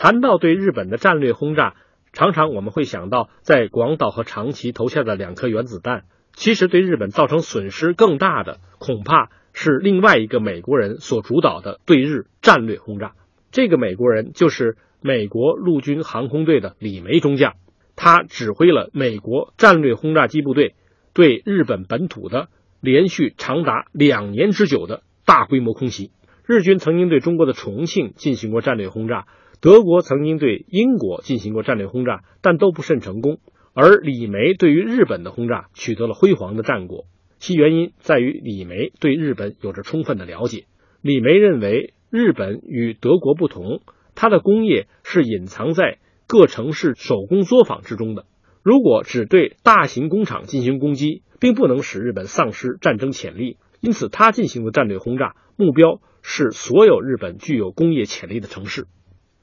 谈到对日本的战略轰炸，常常我们会想到在广岛和长崎投下的两颗原子弹。其实对日本造成损失更大的，恐怕是另外一个美国人所主导的对日战略轰炸。这个美国人就是美国陆军航空队的李梅中将，他指挥了美国战略轰炸机部队对日本本土的连续长达两年之久的大规模空袭。日军曾经对中国的重庆进行过战略轰炸，德国曾经对英国进行过战略轰炸，但都不甚成功。而李梅对于日本的轰炸取得了辉煌的战果，其原因在于李梅对日本有着充分的了解。李梅认为，日本与德国不同，它的工业是隐藏在各城市手工作坊之中的。如果只对大型工厂进行攻击，并不能使日本丧失战争潜力。因此，他进行的战略轰炸目标是所有日本具有工业潜力的城市。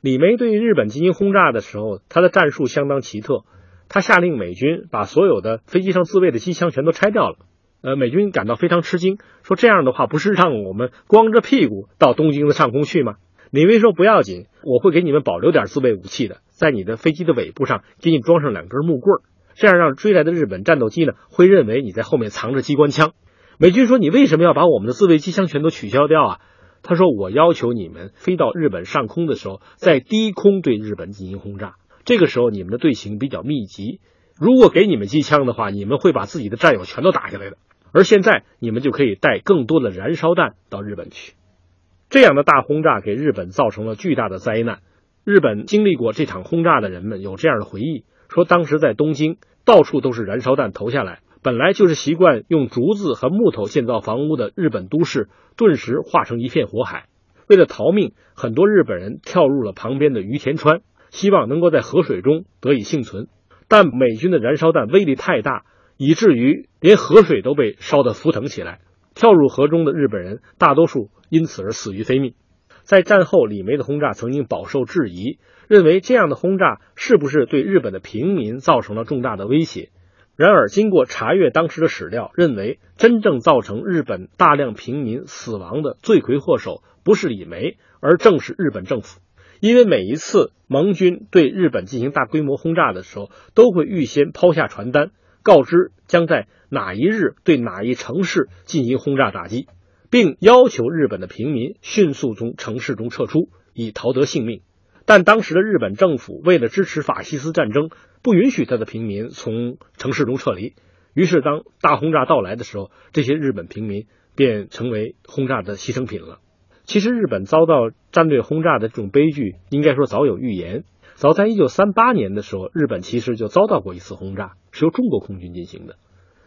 李梅对日本进行轰炸的时候，他的战术相当奇特。他下令美军把所有的飞机上自卫的机枪全都拆掉了。呃，美军感到非常吃惊，说这样的话不是让我们光着屁股到东京的上空去吗？李梅说不要紧，我会给你们保留点自卫武器的，在你的飞机的尾部上给你装上两根木棍，这样让追来的日本战斗机呢会认为你在后面藏着机关枪。美军说你为什么要把我们的自卫机枪全都取消掉啊？他说我要求你们飞到日本上空的时候，在低空对日本进行轰炸。这个时候你们的队形比较密集，如果给你们机枪的话，你们会把自己的战友全都打下来的。而现在你们就可以带更多的燃烧弹到日本去。这样的大轰炸给日本造成了巨大的灾难。日本经历过这场轰炸的人们有这样的回忆，说当时在东京到处都是燃烧弹投下来，本来就是习惯用竹子和木头建造房屋的日本都市顿时化成一片火海。为了逃命，很多日本人跳入了旁边的于田川。希望能够在河水中得以幸存，但美军的燃烧弹威力太大，以至于连河水都被烧得浮腾起来。跳入河中的日本人大多数因此而死于非命。在战后，李梅的轰炸曾经饱受质疑，认为这样的轰炸是不是对日本的平民造成了重大的威胁？然而，经过查阅当时的史料，认为真正造成日本大量平民死亡的罪魁祸首不是李梅，而正是日本政府。因为每一次盟军对日本进行大规模轰炸的时候，都会预先抛下传单，告知将在哪一日对哪一城市进行轰炸打击，并要求日本的平民迅速从城市中撤出，以逃得性命。但当时的日本政府为了支持法西斯战争，不允许他的平民从城市中撤离。于是，当大轰炸到来的时候，这些日本平民便成为轰炸的牺牲品了。其实，日本遭到战略轰炸的这种悲剧，应该说早有预言。早在一九三八年的时候，日本其实就遭到过一次轰炸，是由中国空军进行的。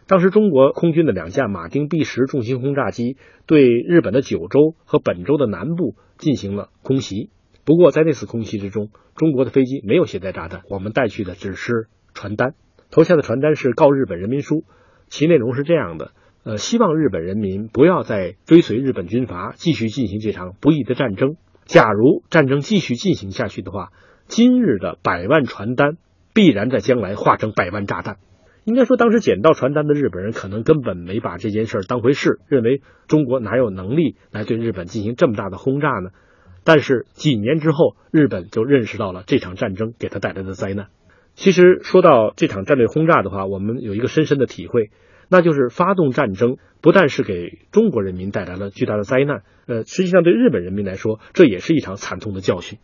当时，中国空军的两架马丁 B 十重型轰炸机对日本的九州和本州的南部进行了空袭。不过，在那次空袭之中，中国的飞机没有携带炸弹，我们带去的只是传单，投下的传单是告日本人民书，其内容是这样的。呃，希望日本人民不要再追随日本军阀继续进行这场不义的战争。假如战争继续进行下去的话，今日的百万传单必然在将来化成百万炸弹。应该说，当时捡到传单的日本人可能根本没把这件事当回事，认为中国哪有能力来对日本进行这么大的轰炸呢？但是几年之后，日本就认识到了这场战争给他带来的灾难。其实说到这场战略轰炸的话，我们有一个深深的体会。那就是发动战争，不但是给中国人民带来了巨大的灾难，呃，实际上对日本人民来说，这也是一场惨痛的教训。